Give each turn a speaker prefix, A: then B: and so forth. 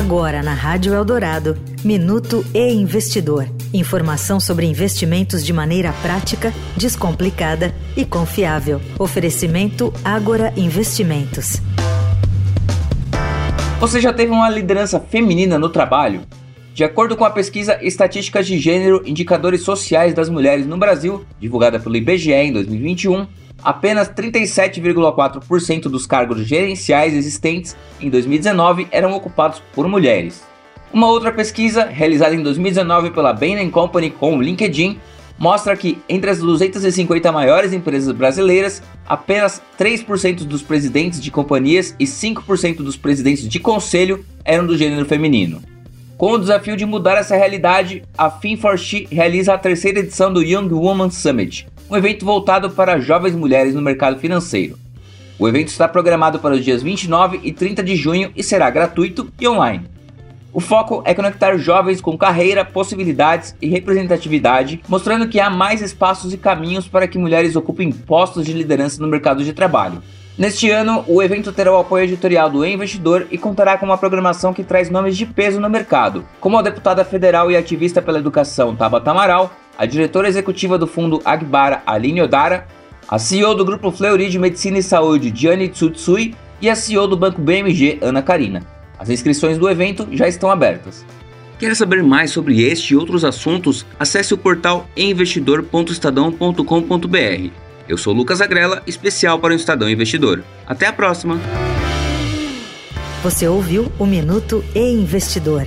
A: Agora na Rádio Eldorado, Minuto e Investidor. Informação sobre investimentos de maneira prática, descomplicada e confiável. Oferecimento Agora Investimentos.
B: Você já teve uma liderança feminina no trabalho? De acordo com a pesquisa Estatísticas de Gênero Indicadores Sociais das Mulheres no Brasil, divulgada pelo IBGE em 2021, apenas 37,4% dos cargos gerenciais existentes em 2019 eram ocupados por mulheres. Uma outra pesquisa, realizada em 2019 pela Bain Company com o LinkedIn, mostra que entre as 250 maiores empresas brasileiras, apenas 3% dos presidentes de companhias e 5% dos presidentes de conselho eram do gênero feminino. Com o desafio de mudar essa realidade, a Fin4She realiza a terceira edição do Young Woman Summit, um evento voltado para jovens mulheres no mercado financeiro. O evento está programado para os dias 29 e 30 de junho e será gratuito e online. O foco é conectar jovens com carreira, possibilidades e representatividade, mostrando que há mais espaços e caminhos para que mulheres ocupem postos de liderança no mercado de trabalho. Neste ano, o evento terá o apoio editorial do Investidor e contará com uma programação que traz nomes de peso no mercado, como a deputada federal e ativista pela educação Tabata Amaral, a diretora executiva do fundo Agbara, Aline Odara, a CEO do Grupo Fleury de Medicina e Saúde, Gianni Tsutsui, e a CEO do Banco BMG, Ana Karina. As inscrições do evento já estão abertas. Quer saber mais sobre este e outros assuntos? Acesse o portal investidor.estadão.com.br. Eu sou Lucas Agrela, especial para o Estadão Investidor. Até a próxima!
A: Você ouviu o Minuto e Investidor